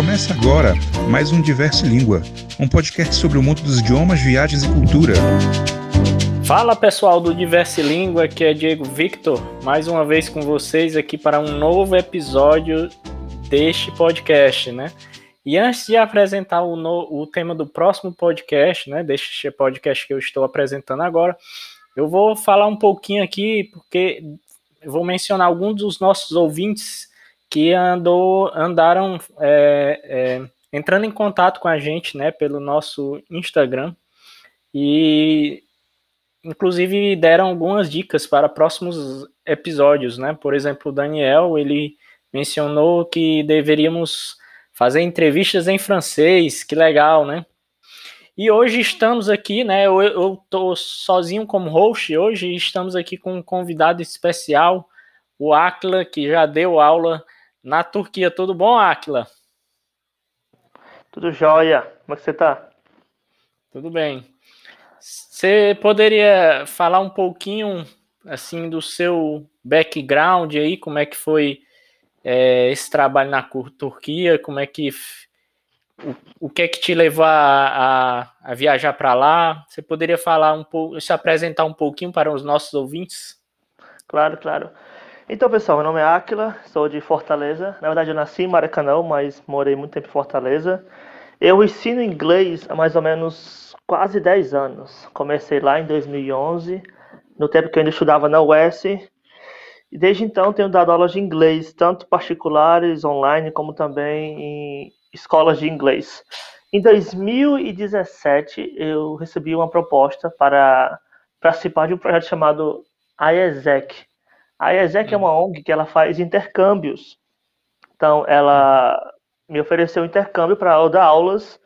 Começa agora mais um Diverso Língua, um podcast sobre o mundo dos idiomas, viagens e cultura. Fala pessoal do Diverse Língua, aqui é Diego Victor, mais uma vez com vocês aqui para um novo episódio deste podcast, né? E antes de apresentar o, no, o tema do próximo podcast, né, deste podcast que eu estou apresentando agora, eu vou falar um pouquinho aqui, porque eu vou mencionar alguns dos nossos ouvintes que andou, andaram é, é, entrando em contato com a gente, né, pelo nosso Instagram e inclusive deram algumas dicas para próximos episódios, né? Por exemplo, o Daniel, ele mencionou que deveríamos fazer entrevistas em francês, que legal, né? E hoje estamos aqui, né? Eu, eu tô sozinho como host hoje, estamos aqui com um convidado especial, o Akla, que já deu aula na Turquia. Tudo bom, Akla? Tudo jóia. Como é que você tá? Tudo bem. Você poderia falar um pouquinho assim do seu background aí, como é que foi é, esse trabalho na Turquia, como é que o, o que é que te levou a, a, a viajar para lá? Você poderia falar um pouco, se apresentar um pouquinho para os nossos ouvintes? Claro, claro. Então, pessoal, meu nome é Aquila, sou de Fortaleza. Na verdade, eu nasci em Maracanã, mas morei muito tempo em Fortaleza. Eu ensino inglês há mais ou menos quase 10 anos. Comecei lá em 2011, no tempo que eu ainda estudava na UES, e desde então tenho dado aulas de inglês, tanto particulares, online, como também em escolas de inglês. Em 2017, eu recebi uma proposta para participar de um projeto chamado IESEC. A IESEC é uma ONG que ela faz intercâmbios. Então, ela me ofereceu um intercâmbio para dar aulas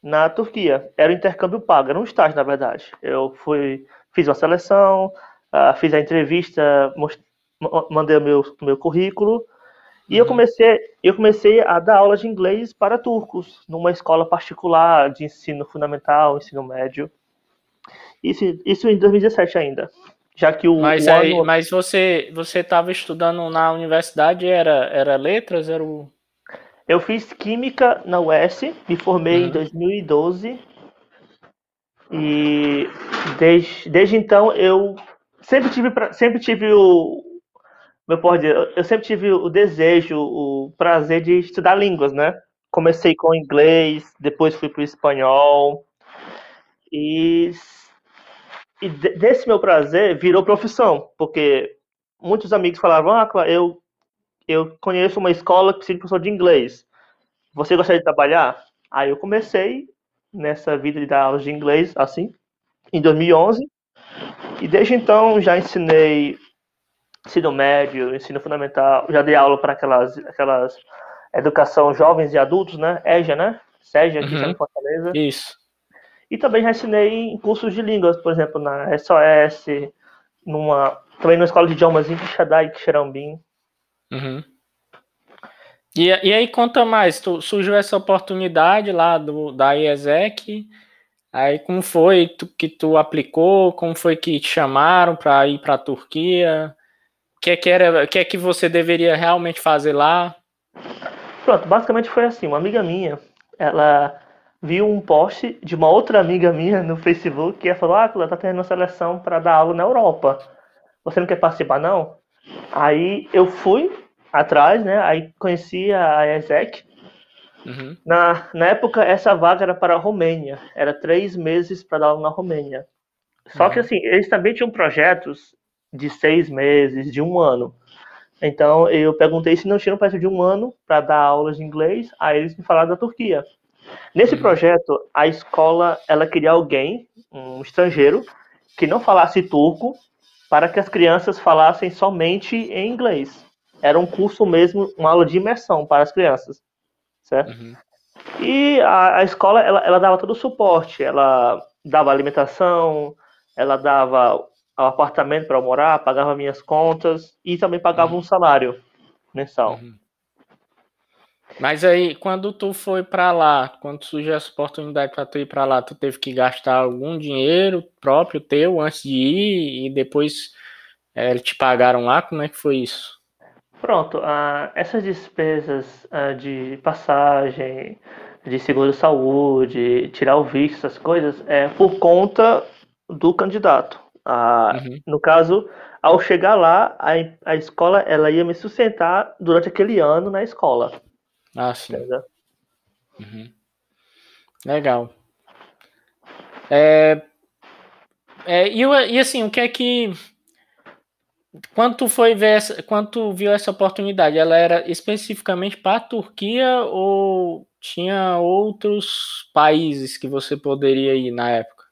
na Turquia. Era um intercâmbio pago, era um estágio, na verdade. Eu fui, fiz uma seleção, uh, fiz a entrevista, mandei o meu, meu currículo e uhum. eu comecei eu comecei a dar aulas de inglês para turcos numa escola particular de ensino fundamental, ensino médio. Isso, isso em 2017 ainda. Já que o, mas, o aí, ano... mas você você estava estudando na universidade era era letras era o eu fiz química na UES, me formei uhum. em 2012 e desde, desde então eu sempre tive sempre tive o, meu pode dizer, eu sempre tive o desejo, o prazer de estudar línguas, né? Comecei com inglês, depois fui para o espanhol. E, e desse meu prazer virou profissão, porque muitos amigos falavam: Ah, eu, eu conheço uma escola que precisa de professor de inglês. Você gostaria de trabalhar? Aí eu comecei nessa vida de dar aulas de inglês, assim, em 2011. E desde então já ensinei ensino médio, ensino fundamental, já dei aula para aquelas, aquelas educação jovens e adultos, né? EJA, né? SEJA, aqui uhum. em Fortaleza. Isso. E também já ensinei em cursos de línguas, por exemplo, na SOS, numa, também numa escola de idiomas em Quixadá e Quixerambim. Uhum. E, e aí conta mais, tu, surgiu essa oportunidade lá do, da IESEC, aí como foi tu, que tu aplicou, como foi que te chamaram para ir para a Turquia, que é que era, o que é que você deveria realmente fazer lá? Pronto, basicamente foi assim, uma amiga minha, ela viu um post de uma outra amiga minha no Facebook que ela falou, ah, ela tá tendo uma seleção para dar aula na Europa. Você não quer participar, não? Aí eu fui atrás, né? Aí conheci a ESEC. Uhum. Na, na época, essa vaga era para a Romênia. Era três meses para dar aula na Romênia. Só uhum. que, assim, eles também tinham projetos de seis meses, de um ano. Então eu perguntei se não tinha um projeto de um ano para dar aulas de inglês, aí eles me falaram da Turquia. Nesse uhum. projeto, a escola ela queria alguém, um estrangeiro, que não falasse turco, para que as crianças falassem somente em inglês. Era um curso mesmo, uma aula de imersão para as crianças, certo? Uhum. E a, a escola ela, ela dava todo o suporte, ela dava alimentação, ela dava ao apartamento para morar, pagava minhas contas e também pagava uhum. um salário mensal. Uhum. Mas aí, quando tu foi para lá, quando surgiu essa oportunidade para tu ir para lá, tu teve que gastar algum dinheiro próprio teu antes de ir e depois é, te pagaram lá? Como é que foi isso? Pronto, uh, essas despesas uh, de passagem, de seguro-saúde, tirar o visto, essas coisas, é por conta do candidato. Uh, uhum. No caso, ao chegar lá, a, a escola ela ia me sustentar durante aquele ano na escola. Ah, sim. Uhum. Legal. É, é, e, e assim, o que é que quando tu foi ver essa, quando tu viu essa oportunidade, ela era especificamente para a Turquia ou tinha outros países que você poderia ir na época?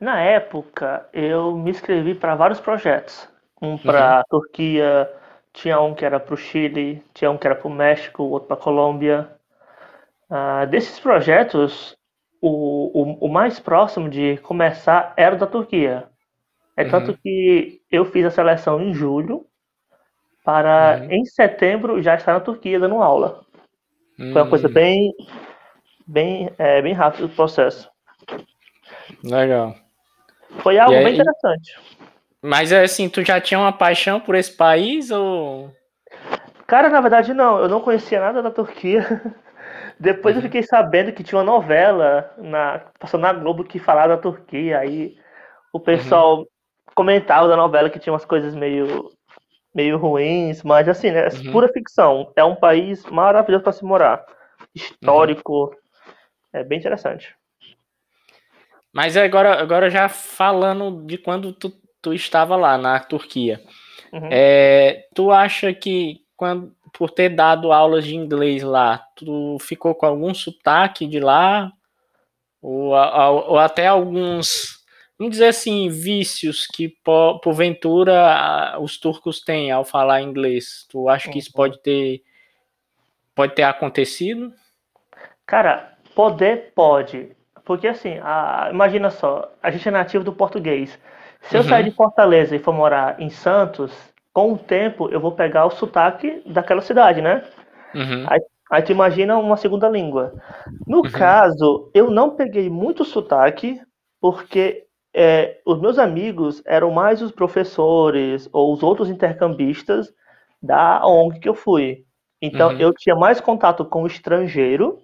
Na época, eu me inscrevi para vários projetos. Um para a uhum. Turquia, tinha um que era para o Chile, tinha um que era para o México, outro para a Colômbia. Uh, desses projetos, o, o, o mais próximo de começar era o da Turquia. É uhum. tanto que eu fiz a seleção em julho para uhum. em setembro já estar na Turquia dando aula. Uhum. Foi uma coisa hum. bem bem é, bem rápido o processo. Legal. Foi algo aí, bem interessante. Mas é assim, tu já tinha uma paixão por esse país ou Cara, na verdade não, eu não conhecia nada da Turquia. Depois uhum. eu fiquei sabendo que tinha uma novela na, passando na Globo que falava da Turquia. Aí o pessoal uhum comentava da novela que tinha umas coisas meio, meio ruins, mas assim, né? É uhum. pura ficção. É um país maravilhoso para se morar. Histórico. Uhum. É bem interessante. Mas agora, agora já falando de quando tu, tu estava lá na Turquia. Uhum. É, tu acha que quando, por ter dado aulas de inglês lá, tu ficou com algum sotaque de lá? Ou, ou até alguns vamos dizer assim, vícios que porventura os turcos têm ao falar inglês? Tu acha que isso uhum. pode ter pode ter acontecido? Cara, poder pode. Porque assim, a, imagina só, a gente é nativo do português. Se eu uhum. sair de Fortaleza e for morar em Santos, com o tempo eu vou pegar o sotaque daquela cidade, né? Uhum. Aí, aí tu imagina uma segunda língua. No uhum. caso, eu não peguei muito sotaque, porque é, os meus amigos eram mais os professores ou os outros intercambistas da ONG que eu fui. Então uhum. eu tinha mais contato com o estrangeiro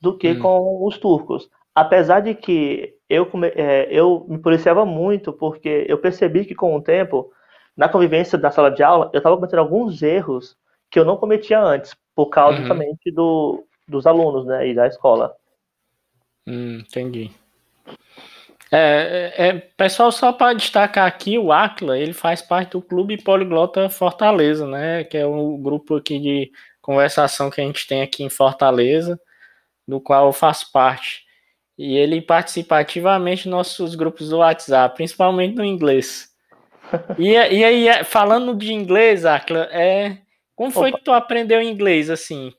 do que uhum. com os turcos. Apesar de que eu, é, eu me policiava muito, porque eu percebi que com o tempo, na convivência da sala de aula, eu estava cometendo alguns erros que eu não cometia antes, por causa uhum. justamente do, dos alunos né, e da escola. Hum, entendi. É, é, é, pessoal, só para destacar aqui, o Acla, ele faz parte do Clube Poliglota Fortaleza, né? Que é o um grupo aqui de conversação que a gente tem aqui em Fortaleza, do qual eu faço parte. E ele participa ativamente nos nossos grupos do WhatsApp, principalmente no inglês. E, e aí, é, falando de inglês, Acla, é, como foi Opa. que tu aprendeu inglês, assim?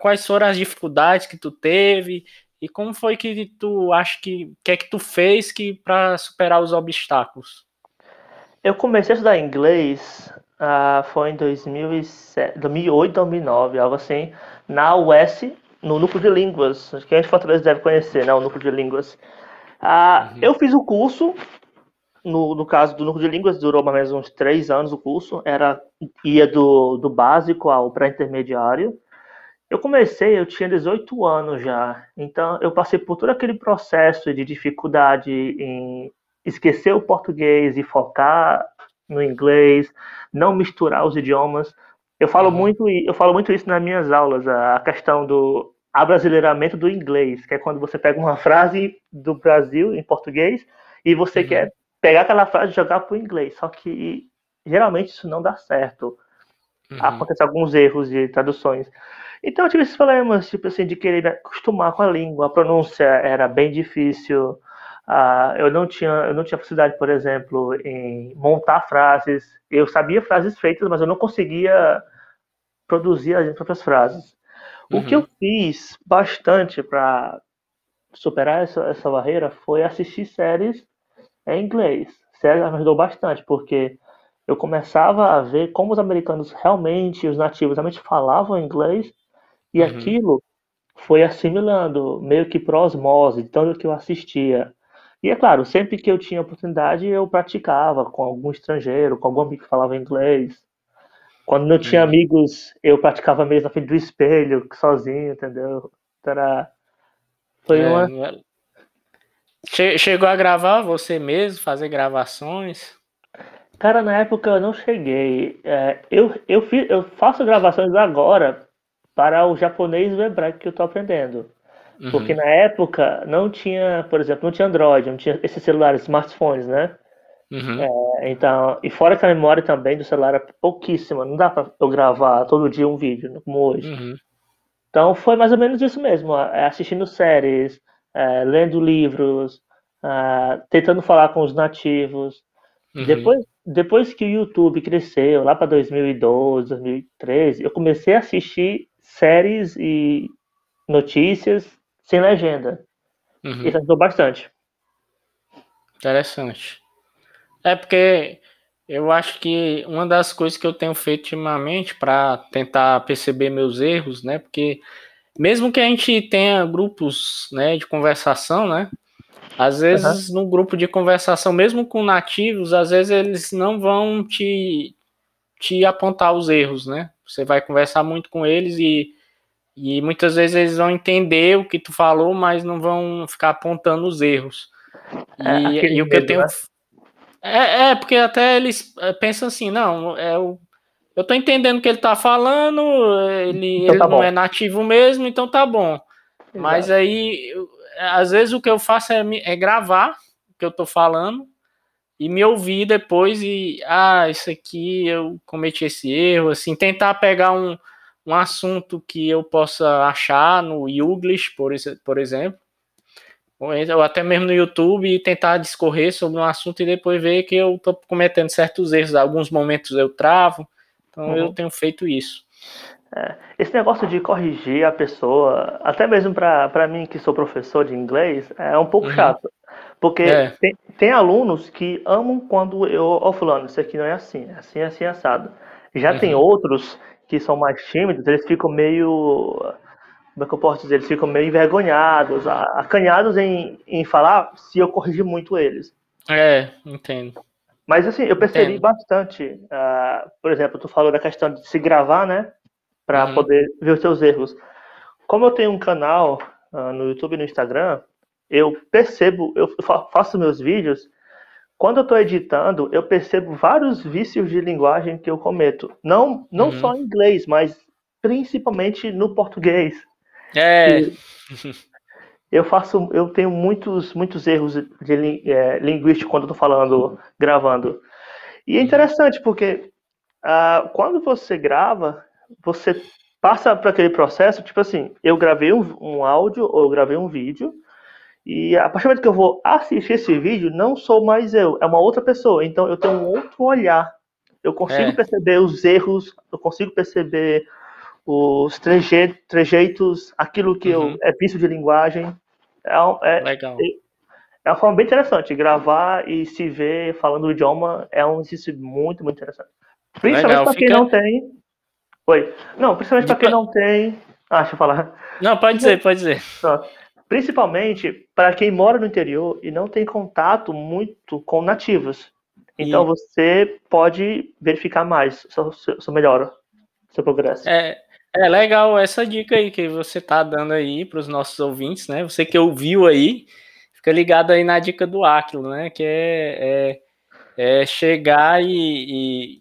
Quais foram as dificuldades que tu teve? E como foi que tu acha que que é que tu fez que para superar os obstáculos? Eu comecei a estudar inglês uh, foi em 2007, 2008, 2009, algo assim, na US, no núcleo de línguas, que a gente Fortaleza deve conhecer, né, o núcleo de línguas. Uh, uhum. Eu fiz o curso, no, no caso do núcleo de línguas, durou mais ou menos uns três anos o curso, era ia do, do básico ao pré-intermediário. Eu comecei, eu tinha 18 anos já, então eu passei por todo aquele processo de dificuldade em esquecer o português e focar no inglês, não misturar os idiomas. Eu falo uhum. muito, eu falo muito isso nas minhas aulas, a questão do abrasileiramento do inglês, que é quando você pega uma frase do Brasil em português e você uhum. quer pegar aquela frase e jogar para o inglês, só que geralmente isso não dá certo. Uhum. Acontecem alguns erros de traduções. Então eu tive esses problemas, tipo assim, de querer me acostumar com a língua, a pronúncia era bem difícil. Uh, eu não tinha eu não tinha facilidade, por exemplo, em montar frases. Eu sabia frases feitas, mas eu não conseguia produzir as próprias frases. Uhum. O que eu uhum. fiz bastante para superar essa, essa barreira foi assistir séries em inglês. Séries me ajudou bastante, porque eu começava a ver como os americanos realmente, os nativos realmente falavam inglês e uhum. aquilo foi assimilando, meio que por osmose, tanto que eu assistia. E é claro, sempre que eu tinha oportunidade, eu praticava com algum estrangeiro, com algum amigo que falava inglês. Quando não tinha uhum. amigos, eu praticava mesmo na frente do espelho, sozinho, entendeu? Então era. Foi é, uma. É? Chegou a gravar você mesmo, fazer gravações? Cara, na época eu não cheguei. É, eu, eu, fiz, eu faço gravações agora para o japonês e o hebraico que eu estou aprendendo. Uhum. Porque na época não tinha, por exemplo, não tinha Android, não tinha esses celulares, smartphones, né? Uhum. É, então, e fora que a memória também do celular é pouquíssima, não dá para eu gravar todo dia um vídeo, como hoje. Uhum. Então foi mais ou menos isso mesmo, é, assistindo séries, é, lendo livros, é, tentando falar com os nativos. Uhum. Depois, depois que o YouTube cresceu, lá para 2012, 2013, eu comecei a assistir séries e notícias sem legenda. Uhum. Isso ajudou bastante. Interessante. É porque eu acho que uma das coisas que eu tenho feito ultimamente para tentar perceber meus erros, né? Porque mesmo que a gente tenha grupos, né, de conversação, né? Às vezes uhum. no grupo de conversação, mesmo com nativos, às vezes eles não vão te te apontar os erros, né? Você vai conversar muito com eles e e muitas vezes eles vão entender o que tu falou, mas não vão ficar apontando os erros. É, e, e o que eu tenho. Né? É, é, porque até eles é, pensam assim, não, é o. Eu tô entendendo o que ele tá falando, ele, então tá ele não é nativo mesmo, então tá bom. Exato. Mas aí, às vezes o que eu faço é, é gravar o que eu tô falando e me ouvir depois e, ah, isso aqui eu cometi esse erro, assim, tentar pegar um, um assunto que eu possa achar no Youglish, por, por exemplo, ou até mesmo no YouTube e tentar discorrer sobre um assunto e depois ver que eu estou cometendo certos erros. Alguns momentos eu travo, então uhum. eu tenho feito isso. É, esse negócio de corrigir a pessoa, até mesmo para mim que sou professor de inglês, é um pouco uhum. chato. Porque é. tem, tem, alunos que amam quando eu, ó, oh, fulano, isso aqui não é assim, é assim, é assim, assado. Já uhum. tem outros que são mais tímidos, eles ficam meio. Como é que eu posso dizer? Eles ficam meio envergonhados, acanhados em, em falar se eu corrigir muito eles. É, entendo. Mas assim, eu percebi entendo. bastante. Uh, por exemplo, tu falou da questão de se gravar, né? Para uhum. poder ver os seus erros. Como eu tenho um canal uh, no YouTube e no Instagram, eu percebo, eu faço meus vídeos quando eu estou editando, eu percebo vários vícios de linguagem que eu cometo. Não, não uhum. só em inglês, mas principalmente no português. É. Eu faço, eu tenho muitos, muitos erros de é, linguística quando estou falando, gravando. E é interessante porque uh, quando você grava, você passa para aquele processo, tipo assim, eu gravei um, um áudio ou eu gravei um vídeo, e a partir do momento que eu vou assistir esse vídeo, não sou mais eu, é uma outra pessoa. Então eu tenho um outro olhar. Eu consigo é. perceber os erros, eu consigo perceber os treje trejeitos, aquilo que uhum. eu, é visto de linguagem. É, é, Legal. É, é uma forma bem interessante. Gravar e se ver falando o idioma é um exercício muito, muito interessante. Principalmente para quem Fica... não tem. Oi. Não, principalmente para quem não tem. Ah, deixa eu falar. Não, pode dizer, pode dizer. Pronto. Principalmente para quem mora no interior e não tem contato muito com nativos. Então e... você pode verificar mais seu, seu, seu melhora, seu progresso. É, é legal essa dica aí que você está dando aí para os nossos ouvintes, né? Você que ouviu aí, fica ligado aí na dica do Aquilo, né? Que é, é, é chegar e, e,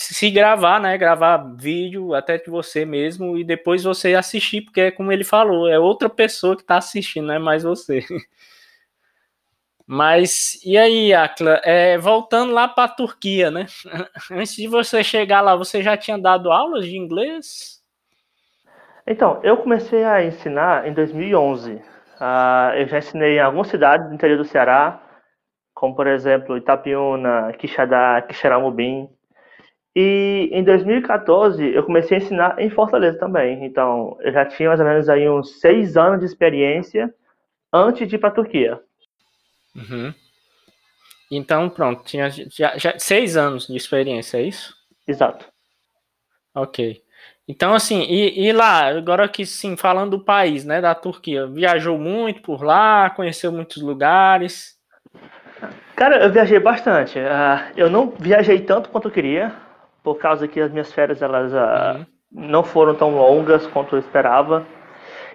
se gravar, né? Gravar vídeo até de você mesmo e depois você assistir, porque é como ele falou, é outra pessoa que está assistindo, não é mais você. Mas e aí, Akla, é, voltando lá para a Turquia, né? Antes de você chegar lá, você já tinha dado aulas de inglês? Então, eu comecei a ensinar em 2011. Uh, ah, eu já ensinei em algumas cidades do interior do Ceará, como por exemplo Itapiúna, Quixadá, Quixeramobim. E em 2014 eu comecei a ensinar em Fortaleza também. Então eu já tinha mais ou menos aí uns seis anos de experiência antes de ir para a Turquia. Uhum. Então pronto, tinha já, já, seis anos de experiência, é isso? Exato. Ok. Então assim, e, e, lá, agora que sim, falando do país, né, da Turquia, viajou muito por lá, conheceu muitos lugares. Cara, eu viajei bastante. Uh, eu não viajei tanto quanto eu queria, por causa que as minhas férias elas uh, não foram tão longas quanto eu esperava.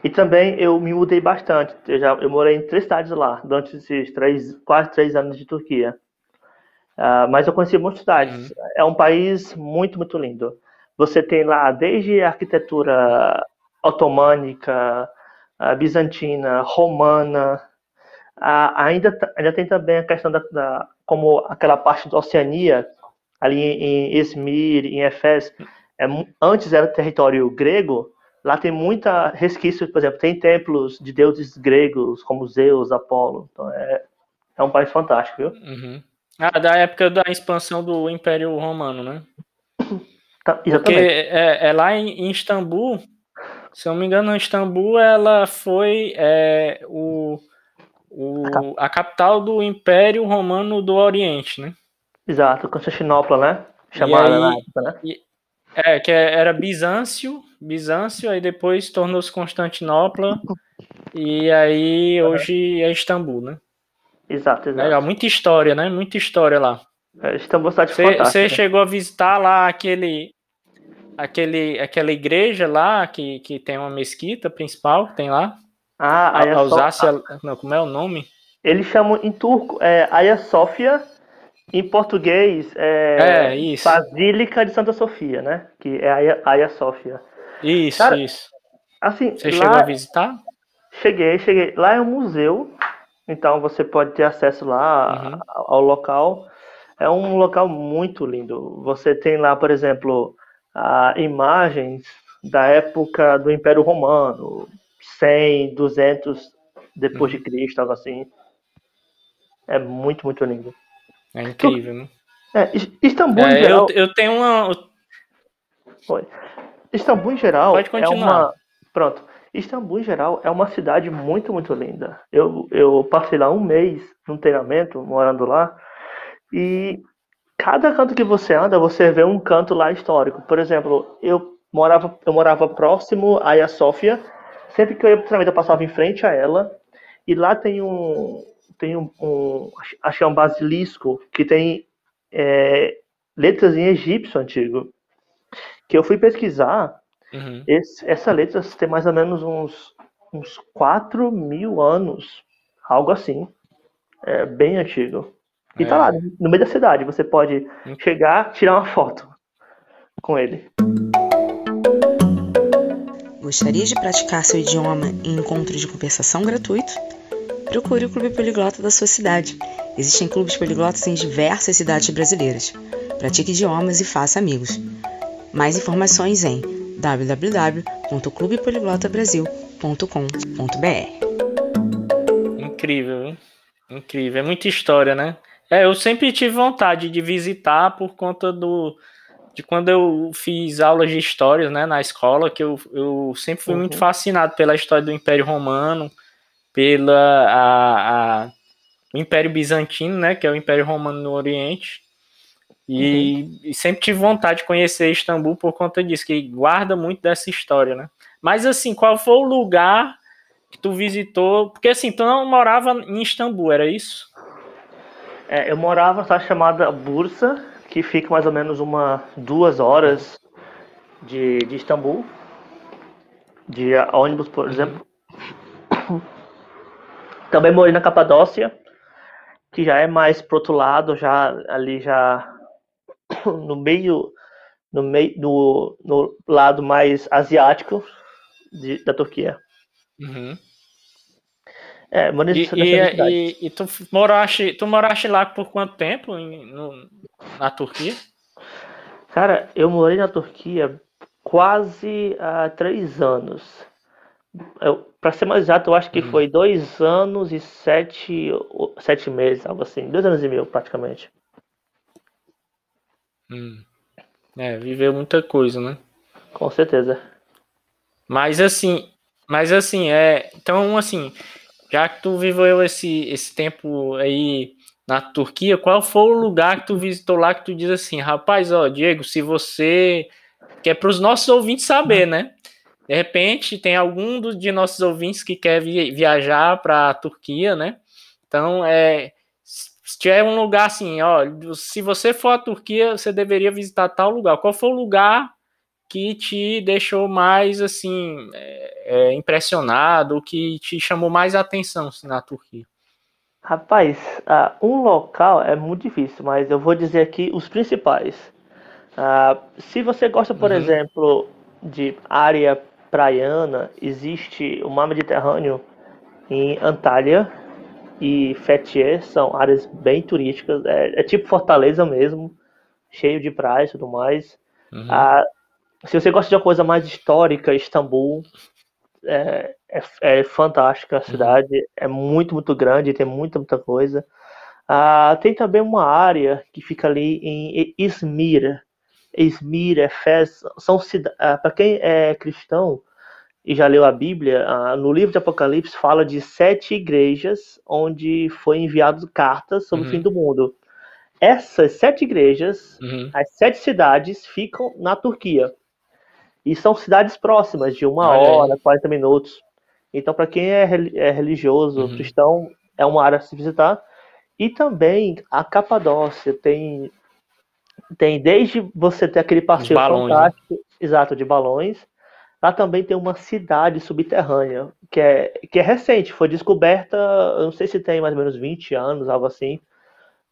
E também eu me mudei bastante. Eu, já, eu morei em três cidades lá, durante esses três, quase três anos de Turquia. Uh, mas eu conheci muitas cidades. Uhum. É um país muito, muito lindo. Você tem lá desde a arquitetura otomânica, bizantina, romana, ainda, ainda tem também a questão da, da, como aquela parte da Oceania, ali em Esmir, em Efés, é, antes era território grego, lá tem muita resquício, por exemplo, tem templos de deuses gregos, como Zeus, Apolo, então é, é um país fantástico, viu? Uhum. Ah, da época da expansão do Império Romano, né? Tá, Porque é, é, lá em, em Istambul, se eu não me engano, Istambul ela foi é, o, o, a capital do Império Romano do Oriente, né? Exato, Constantinopla, né? Chamada na época, né? E, é, que era Bizâncio, Bizâncio, aí depois tornou-se Constantinopla, e aí hoje é Istambul, né? Exato, exato. Legal, muita história, né? Muita história lá. É, Istambul cidade fantástica. Você chegou a visitar lá aquele, aquele, aquela igreja lá que, que tem uma mesquita principal, tem lá? Ah, Aya Alsácia, não, como é o nome? Eles chamam em turco é, Hagia Sofia, em português é, é. Basílica de Santa Sofia, né? Que é Hagia, Hagia Sofia. Isso, Cara, isso. Assim, Você lá, chegou a visitar? Cheguei, cheguei. Lá é um museu, então você pode ter acesso lá uhum. ao local. É um local muito lindo. Você tem lá, por exemplo, imagens da época do Império Romano, 100, 200 depois de Cristo, algo assim. É muito, muito lindo. É incrível, né? É, Istambul é, em geral... Eu, eu tenho uma... Foi. Istambul em geral Pode continuar. é uma... Pronto. Istambul em geral é uma cidade muito, muito linda. Eu, eu passei lá um mês num treinamento, morando lá, e cada canto que você anda, você vê um canto lá histórico. Por exemplo, eu morava, eu morava próximo a Sofia, sempre que eu ia para treinamento eu passava em frente a ela, e lá tem um, tem um, um acho que é um basilisco, que tem é, letras em egípcio antigo, que eu fui pesquisar, uhum. esse, essa letra tem mais ou menos uns, uns 4 mil anos, algo assim, é bem antigo. E é. tá lá, no meio da cidade. Você pode hum. chegar, tirar uma foto com ele. Gostaria de praticar seu idioma em encontro de conversação gratuito? Procure o Clube Poliglota da sua cidade. Existem clubes poliglotas em diversas cidades brasileiras. Pratique idiomas e faça amigos. Mais informações em www.clubepoliglotabrasil.com.br. Incrível, hein? Incrível. É muita história, né? É, eu sempre tive vontade de visitar por conta do de quando eu fiz aulas de histórias, né, na escola, que eu, eu sempre fui uhum. muito fascinado pela história do Império Romano, pela a, a, o Império Bizantino, né, que é o Império Romano no Oriente. E, uhum. e, sempre tive vontade de conhecer Istambul por conta disso, que guarda muito dessa história, né? Mas assim, qual foi o lugar que tu visitou? Porque assim, tu não morava em Istambul, era isso? É, eu morava na cidade chamada Bursa, que fica mais ou menos uma duas horas de, de Istambul, de ônibus, por exemplo. Também morei na Capadócia, que já é mais pro outro lado, já ali já no meio no meio no, no lado mais asiático de, da Turquia. Uhum. É, e, e, e, e, tu moraste, tu moraste lá por quanto tempo em, no, na Turquia? Cara, eu morei na Turquia quase há três anos. Para ser mais exato, eu acho que hum. foi dois anos e sete, sete meses, algo assim. Dois anos e meio, praticamente. Hum. É, viveu muita coisa, né? Com certeza. Mas assim, mas assim, é. Então, assim, já que tu viveu esse, esse tempo aí na Turquia, qual foi o lugar que tu visitou lá que tu diz assim, rapaz, ó, Diego, se você. Que é para os nossos ouvintes saber, né? De repente, tem algum de nossos ouvintes que quer viajar para a Turquia, né? Então, é, se tiver um lugar assim, ó, se você for à Turquia, você deveria visitar tal lugar. Qual foi o lugar que te deixou mais assim é, é, impressionado, que te chamou mais atenção assim, na Turquia? Rapaz, uh, um local é muito difícil, mas eu vou dizer aqui os principais. Uh, se você gosta, por uhum. exemplo, de área praiana, existe o mar Mediterrâneo em Antália e Fethiye, são áreas bem turísticas, é, é tipo Fortaleza mesmo, cheio de praias e tudo mais. Uhum. Uh, se você gosta de uma coisa mais histórica, Istambul é, é, é fantástica a uhum. cidade, uhum. é muito, muito grande, tem muita, muita coisa. Ah, tem também uma área que fica ali em Izmir. Izmir, Efes, são ah, para quem é cristão e já leu a Bíblia, ah, no livro de Apocalipse fala de sete igrejas onde foi enviado cartas sobre uhum. o fim do mundo. Essas sete igrejas, uhum. as sete cidades ficam na Turquia. E são cidades próximas, de uma hora, 40 minutos. Então, para quem é, é religioso, uhum. cristão, é uma área a se visitar. E também a Capadócia tem tem desde você ter aquele passeio balões, né? fantástico, né? exato, de balões. Lá também tem uma cidade subterrânea, que é, que é recente, foi descoberta, eu não sei se tem mais ou menos 20 anos, algo assim,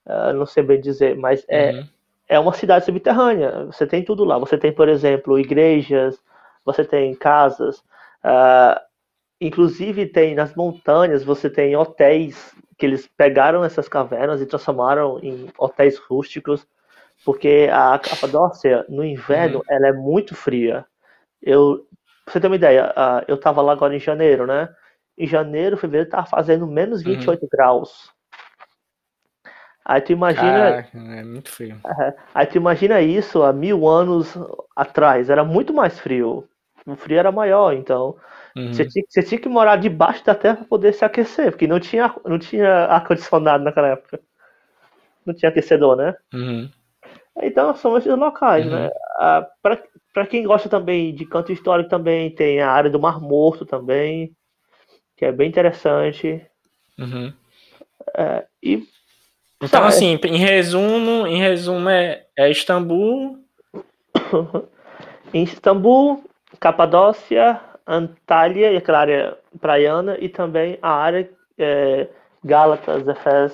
uh, não sei bem dizer, mas é, uhum é uma cidade subterrânea. Você tem tudo lá. Você tem, por exemplo, igrejas, você tem casas, uh, inclusive tem nas montanhas, você tem hotéis que eles pegaram essas cavernas e transformaram em hotéis rústicos, porque a Capadócia, no inverno, uhum. ela é muito fria. Eu, pra você ter uma ideia, eu estava lá agora em janeiro, né? Em janeiro, fevereiro, estava fazendo menos 28 uhum. graus. Aí tu imagina. é muito frio. Aí tu imagina isso há mil anos atrás. Era muito mais frio. O frio era maior, então. Uhum. Você, tinha, você, tinha, que morar debaixo da terra para poder se aquecer, porque não tinha, não tinha ar-condicionado naquela época. Não tinha aquecedor, né? Uhum. Então são esses locais, uhum. né? Ah, para quem gosta também de canto histórico, também tem a área do Mar Morto também, que é bem interessante. Uhum. É, e então, tá, assim, é... em resumo, em resumo é, é Istambul. em Istambul, Capadócia, Antália, e aquela área praiana, e também a área é, Gálatas, Efés.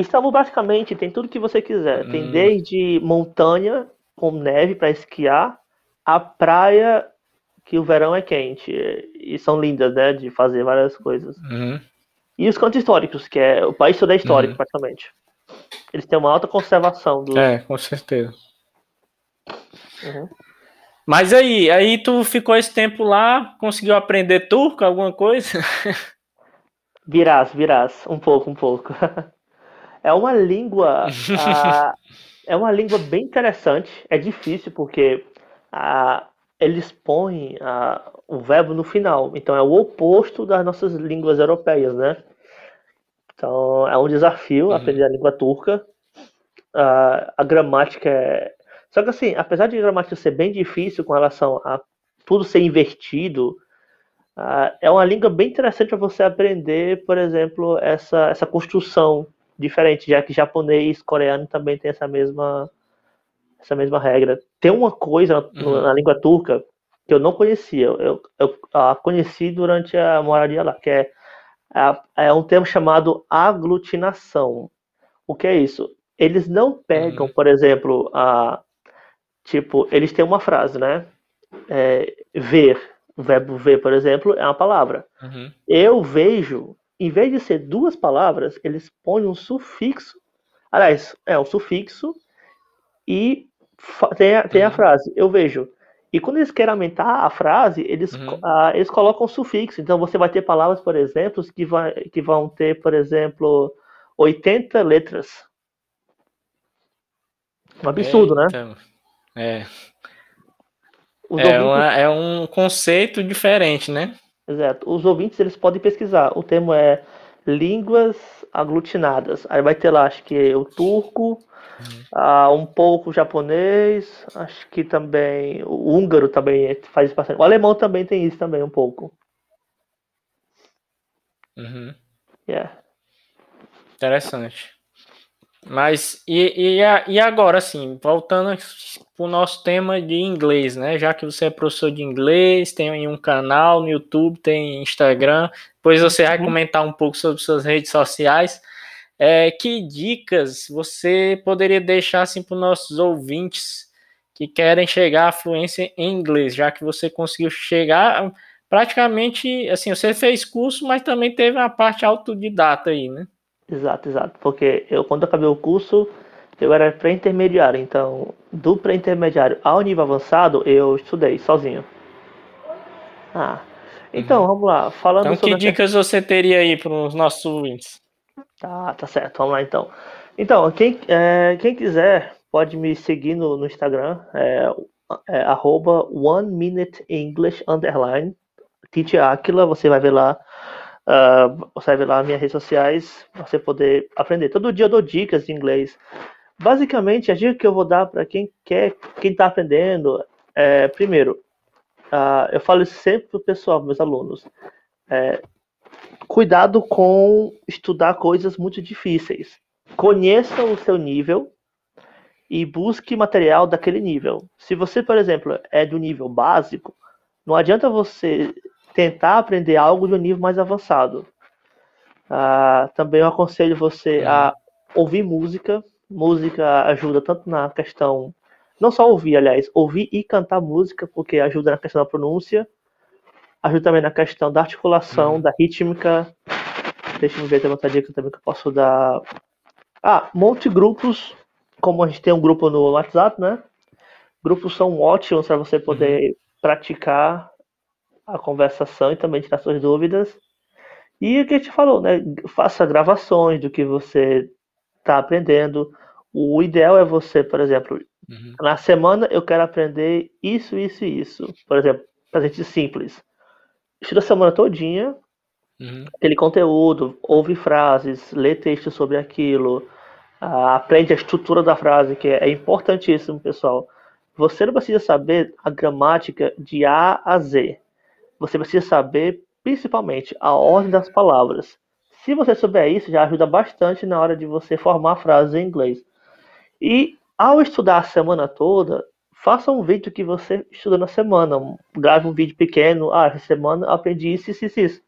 Istambul praticamente tem tudo que você quiser. Hum. Tem desde montanha com neve para esquiar, a praia que o verão é quente e são lindas, né, de fazer várias coisas. Uhum. E os cantos históricos, que é o país todo é histórico, uhum. praticamente. Eles têm uma alta conservação do. É, com certeza. Uhum. Mas aí, aí tu ficou esse tempo lá, conseguiu aprender turco, alguma coisa? Virás, virás, um pouco, um pouco. É uma língua. a, é uma língua bem interessante. É difícil porque a, eles põem a, o verbo no final. Então é o oposto das nossas línguas europeias, né? Então é um desafio uhum. aprender a língua turca. Uh, a gramática é. Só que assim, apesar de a gramática ser bem difícil com relação a tudo ser invertido, uh, é uma língua bem interessante para você aprender, por exemplo, essa, essa construção diferente, já que japonês, coreano também tem essa mesma essa mesma regra. Tem uma coisa na, uhum. na língua turca que eu não conhecia, eu, eu, a conheci durante a moradia lá, que é é, é um termo chamado aglutinação. O que é isso? Eles não pegam, uhum. por exemplo, a tipo, eles têm uma frase, né? É, ver, o verbo ver, por exemplo, é uma palavra. Uhum. Eu vejo, em vez de ser duas palavras, eles põem um sufixo. Aliás, é um sufixo e tem a, tem a uhum. frase. Eu vejo. E quando eles querem aumentar a frase, eles, uhum. uh, eles colocam sufixo. Então você vai ter palavras, por exemplo, que, vai, que vão ter, por exemplo, 80 letras. Um absurdo, né? Né? É. É, uma, é, um conceito diferente, né? Exato. Os ouvintes eles podem pesquisar. O termo é línguas aglutinadas. Aí vai ter lá, acho que é o turco, ah, um pouco japonês, acho que também o húngaro também faz isso bastante. O alemão também tem isso também um pouco. Uhum. Yeah. Interessante. Mas e, e, e agora, assim, voltando para o nosso tema de inglês, né? Já que você é professor de inglês, tem um canal no YouTube, tem Instagram, depois você vai uhum. comentar um pouco sobre suas redes sociais. É, que dicas você poderia deixar assim, para os nossos ouvintes que querem chegar à fluência em inglês, já que você conseguiu chegar praticamente, assim, você fez curso, mas também teve uma parte autodidata aí, né? Exato, exato. Porque eu, quando acabei o curso, eu era pré-intermediário. Então, do pré-intermediário ao nível avançado, eu estudei sozinho. Ah, então, uhum. vamos lá. Falando então, que dicas você teria aí para os nossos ouvintes? Tá, tá certo. Vamos lá, então. Então, quem, é, quem quiser pode me seguir no, no Instagram. É, é, arroba one minute English underline. Teacher Aquila, você vai ver lá Uh, vai ver lá minhas redes sociais, você poder aprender. Todo dia eu dou dicas de inglês. Basicamente, a dica que eu vou dar para quem quer, quem está aprendendo, é, primeiro, uh, eu falo sempre para o pessoal, meus alunos, é, cuidado com estudar coisas muito difíceis. Conheça o seu nível e busque material daquele nível. Se você, por exemplo, é do nível básico, não adianta você tentar aprender algo de um nível mais avançado. Ah, também eu aconselho você a ouvir música. Música ajuda tanto na questão, não só ouvir, aliás, ouvir e cantar música, porque ajuda na questão da pronúncia, ajuda também na questão da articulação, uhum. da rítmica. Deixa eu ver tem outra dica também que eu posso dar. Ah, monte grupos, como a gente tem um grupo no WhatsApp, né? Grupos são ótimos para você poder uhum. praticar a conversação e também tirar suas dúvidas. E o que a gente falou, né? Faça gravações do que você está aprendendo. O ideal é você, por exemplo, uhum. na semana eu quero aprender isso, isso e isso. Por exemplo, para gente simples. Estuda a semana todinha, uhum. aquele conteúdo, ouve frases, lê texto sobre aquilo, aprende a estrutura da frase, que é, é importantíssimo, pessoal. Você não precisa saber a gramática de A a Z você precisa saber principalmente a ordem das palavras. Se você souber isso, já ajuda bastante na hora de você formar frases em inglês. E ao estudar a semana toda, faça um vídeo que você estuda na semana. Grave um vídeo pequeno. Ah, essa semana eu aprendi isso, isso, isso, isso.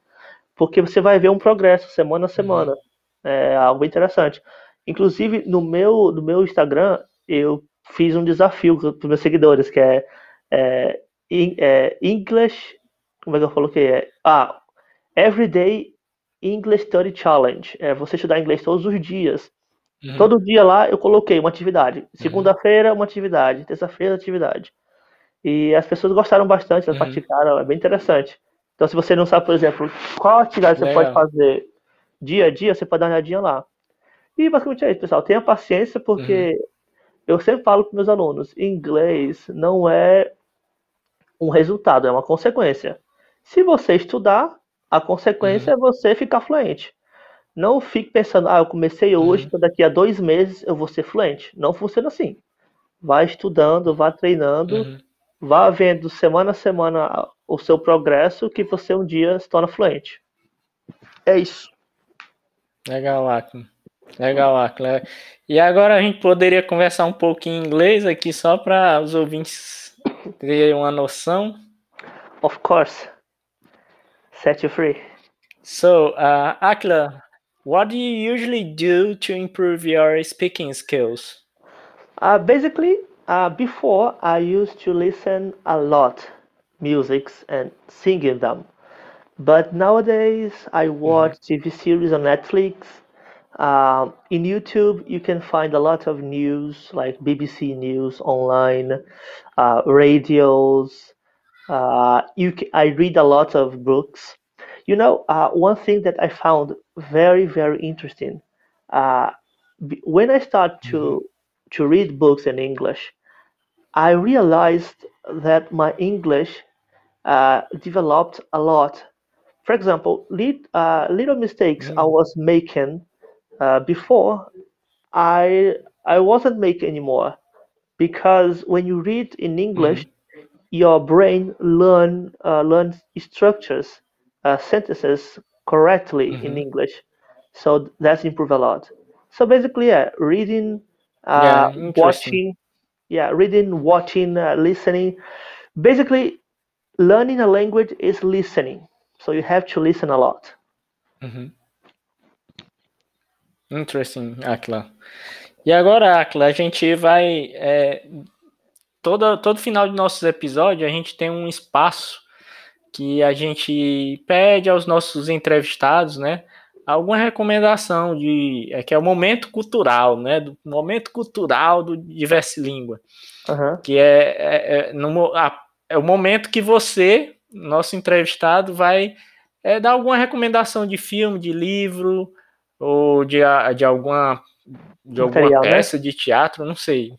Porque você vai ver um progresso semana a semana. Uhum. É algo interessante. Inclusive, no meu, no meu Instagram, eu fiz um desafio para os meus seguidores, que é, é, é English como é que eu coloquei? É, ah, Everyday English Study Challenge. É você estudar inglês todos os dias. Uhum. Todo dia lá eu coloquei uma atividade. Uhum. Segunda-feira, uma atividade. Terça-feira, atividade. E as pessoas gostaram bastante, elas uhum. praticaram, é bem interessante. Então, se você não sabe, por exemplo, qual atividade você pode fazer dia a dia, você pode dar uma olhadinha lá. E basicamente é isso, pessoal. Tenha paciência, porque uhum. eu sempre falo para meus alunos: inglês não é um resultado, é uma consequência. Se você estudar, a consequência uhum. é você ficar fluente. Não fique pensando, ah, eu comecei hoje, uhum. então daqui a dois meses eu vou ser fluente. Não funciona assim. Vá estudando, vá treinando, uhum. vá vendo semana a semana o seu progresso, que você um dia se torna fluente. É isso. Legal, Acme. Legal, Acme. E agora a gente poderia conversar um pouco em inglês aqui, só para os ouvintes terem uma noção. Of course set you free. So, uh, Akla, what do you usually do to improve your speaking skills? Uh, basically, uh, before I used to listen a lot musics and singing them, but nowadays I mm-hmm. watch mm-hmm. TV series on Netflix. Uh, in YouTube, you can find a lot of news like BBC News online, uh, radios, uh, you I read a lot of books. You know, uh, one thing that I found very very interesting uh, when I start to mm-hmm. to read books in English, I realized that my English uh, developed a lot. For example, lead, uh, little mistakes mm-hmm. I was making uh, before, I I wasn't making anymore because when you read in English, mm-hmm your brain learn uh, learns structures, uh, sentences correctly mm-hmm. in English. So that's improved a lot. So basically, yeah, reading, uh, Yeah, watching, yeah, reading, watching, uh, listening. Basically, learning a language is listening. So you have to listen a lot. Uhum. Interesting, Akla. E agora, Akla, a gente vai. É, todo, todo final de nossos episódios, a gente tem um espaço que a gente pede aos nossos entrevistados, né? Alguma recomendação de. É, que é o momento cultural, né? Do momento cultural do Diverse Língua. Uhum. Que é, é, é, no, a, é o momento que você, nosso entrevistado, vai é, dar alguma recomendação de filme, de livro, ou de, de alguma, de alguma Material, né? peça de teatro, não sei.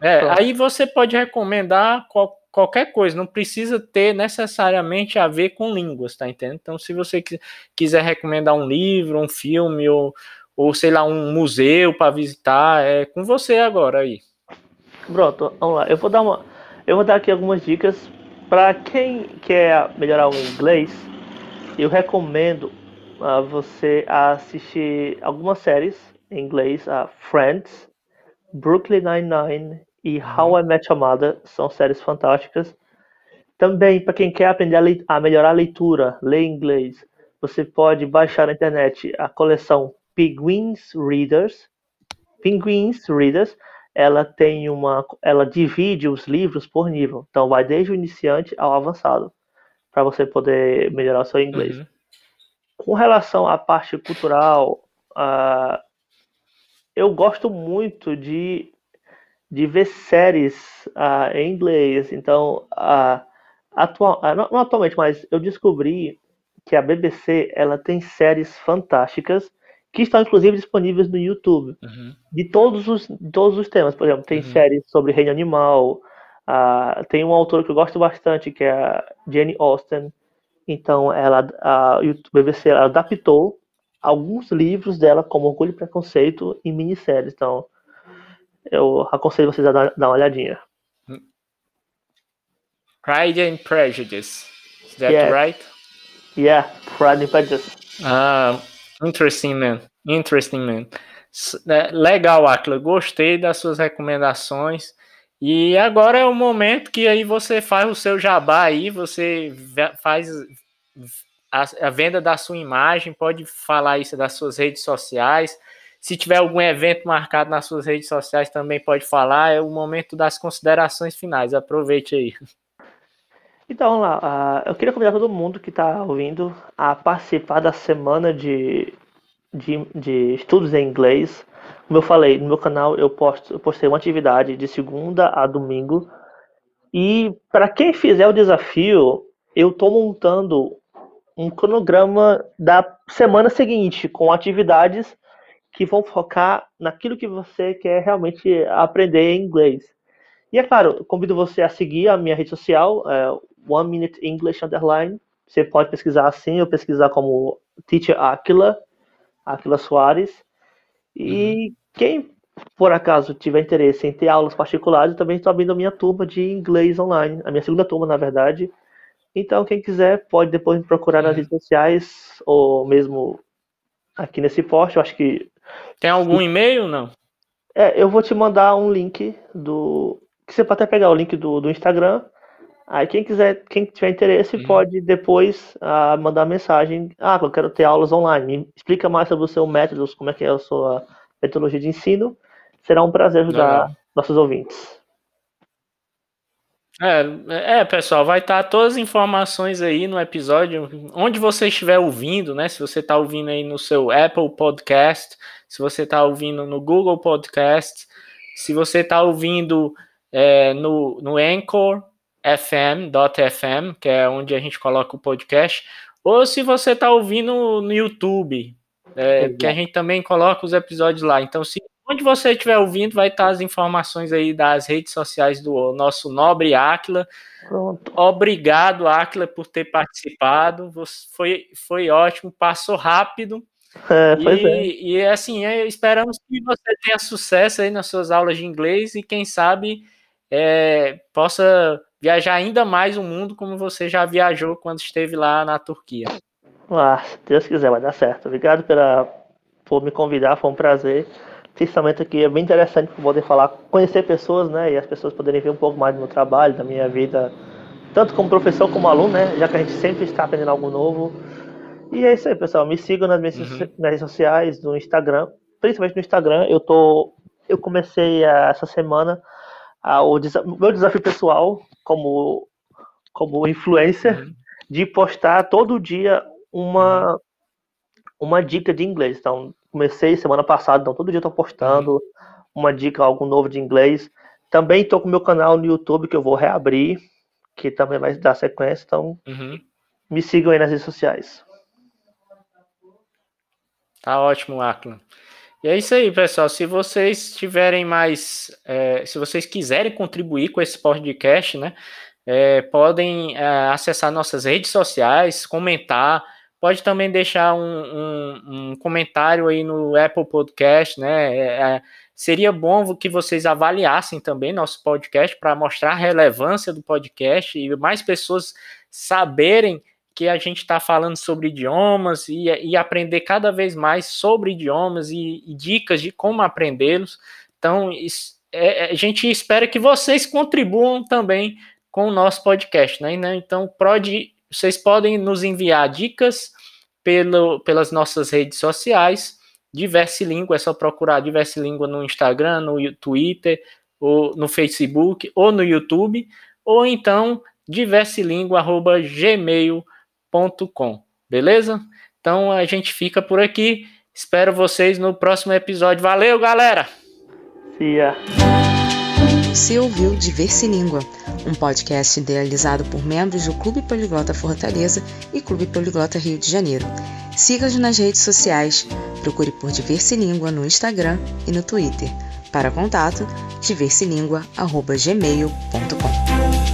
É, Pronto. aí você pode recomendar qual- qualquer coisa, não precisa ter necessariamente a ver com línguas, tá entendendo? Então, se você qui- quiser recomendar um livro, um filme, ou, ou sei lá, um museu para visitar, é com você agora aí. Pronto, vamos lá. Eu vou dar uma, eu vou dar aqui algumas dicas para quem quer melhorar o inglês. Eu recomendo ah, você assistir algumas séries em inglês, a Friends, Brooklyn Nine-Nine e How I Met Your Mother são séries fantásticas. Também para quem quer aprender a, a melhorar a leitura, ler inglês, você pode baixar na internet a coleção Penguins Readers. Penguins Readers ela tem uma, ela divide os livros por nível. Então vai desde o iniciante ao avançado, para você poder melhorar o seu inglês. Uhum. Com relação à parte cultural, ah, eu gosto muito de, de ver séries ah, em inglês. Então, ah, atual, ah, não, não atualmente, mas eu descobri que a BBC ela tem séries fantásticas que estão inclusive disponíveis no YouTube Uhum. de todos os, de todos os temas. Por exemplo, tem Uhum. séries sobre reino animal. ah, tem um autor que eu gosto bastante, que é a Jane Austen. Então, ela, a YouTube BBC ela adaptou alguns livros dela, como Orgulho e Preconceito, em minisséries. Então, eu aconselho vocês a dar, dar uma olhadinha. Pride and Prejudice. Is that Yes. right? Yeah, Pride and Prejudice. Ah, interesting, man. Interesting, man. S- é, Legal, Akla. Gostei das suas recomendações. E agora é o momento que aí você faz o seu jabá aí, você faz a, a venda da sua imagem, pode falar isso das suas redes sociais. Se tiver algum evento marcado nas suas redes sociais, também pode falar. É o momento das considerações finais. Aproveite aí. Então, lá. ah, eu queria convidar todo mundo que está ouvindo a participar da semana de, de, de estudos em inglês. Como eu falei, no meu canal eu, posto, eu postei uma atividade de segunda a domingo. E para quem fizer o desafio, eu estou montando um cronograma da semana seguinte, com atividades que vão focar naquilo que você quer realmente aprender em inglês. E é claro, convido você a seguir a minha rede social, é, One Minute English Underline. Você pode pesquisar assim, ou pesquisar como Teacher Aquila, Aquila Soares. E quem por acaso tiver interesse em ter aulas particulares, eu também estou abrindo a minha turma de inglês online, a minha segunda turma, na verdade. Então, quem quiser pode depois me procurar nas Uhum. redes sociais, ou mesmo aqui nesse post. Eu acho que Tem algum e-mail? Não. é, eu vou te mandar um link do. Que você pode até pegar o link do, do Instagram. Aí quem quiser, quem tiver interesse, Uhum. pode depois ah, mandar mensagem. Ah, eu quero ter aulas online. Me explica mais sobre o seu método, como é que é a sua metodologia de ensino. Será um prazer ajudar nossos ouvintes. É, é, pessoal, vai estar todas as informações aí no episódio, onde você estiver ouvindo, né? Se você está ouvindo aí no seu Apple Podcast, se você está ouvindo no Google Podcast, se você está ouvindo é, no, no Anchor FM.fm, que é onde a gente coloca o podcast, ou se você está ouvindo no YouTube, é, que a gente também coloca os episódios lá. Então, se onde você estiver ouvindo, vai estar as informações aí das redes sociais do nosso nobre Aquila. Pronto. Obrigado, Aquila, por ter participado. Você foi, foi ótimo, passou rápido. É, pois é. E, e assim, é, esperamos que você tenha sucesso aí nas suas aulas de inglês e quem sabe é, possa viajar ainda mais o mundo como você já viajou quando esteve lá na Turquia. Ah, se Deus quiser, vai dar certo. Obrigado pela, por me convidar, foi um prazer. Esse momento aqui é bem interessante para poder falar, conhecer pessoas, né? E as pessoas poderem ver um pouco mais do meu trabalho, da minha vida, tanto como professor como aluno, né? Já que a gente sempre está aprendendo algo novo. E é isso aí, pessoal. Me sigam nas minhas, uhum. redes sociais, no Instagram, principalmente no Instagram. Eu tô, eu comecei a, essa semana a, o, o, meu desafio pessoal como como influencer uhum. de postar todo dia uma uhum. uma dica de inglês. Então comecei semana passada, então todo dia estou postando uma dica, algo novo de inglês. Também estou com meu canal no YouTube que eu vou reabrir, que também vai dar sequência. Então uhum. me sigam aí nas redes sociais. Tá ótimo, Aklan. E é isso aí, pessoal. Se vocês tiverem mais, é, se vocês quiserem contribuir com esse podcast, né, é, podem é, acessar nossas redes sociais, comentar. Pode também deixar um, um, um comentário aí no Apple Podcast, né? É, é, seria bom que vocês avaliassem também nosso podcast para mostrar a relevância do podcast e mais pessoas saberem que a gente está falando sobre idiomas e, e, aprender cada vez mais sobre idiomas e, e dicas de como aprendê-los. Então, isso, é, é, a gente espera que vocês contribuam também com o nosso podcast, né? Então, pode, vocês podem nos enviar dicas pelo, pelas nossas redes sociais, Diverse Língua, é só procurar Diverse Língua no Instagram, no Twitter, ou no Facebook, ou no YouTube, ou então diverselingua.gmail.com gmail.com, beleza? Então a gente fica por aqui. Espero vocês no próximo episódio. Valeu, galera! Cia. Você ouviu Diverse Língua, um podcast idealizado por membros do Clube Poliglota Fortaleza e Clube Poliglota Rio de Janeiro. Siga-nos nas redes sociais. Procure por Diverse Língua no Instagram e no Twitter. Para contato, diverselingua.gmail.com.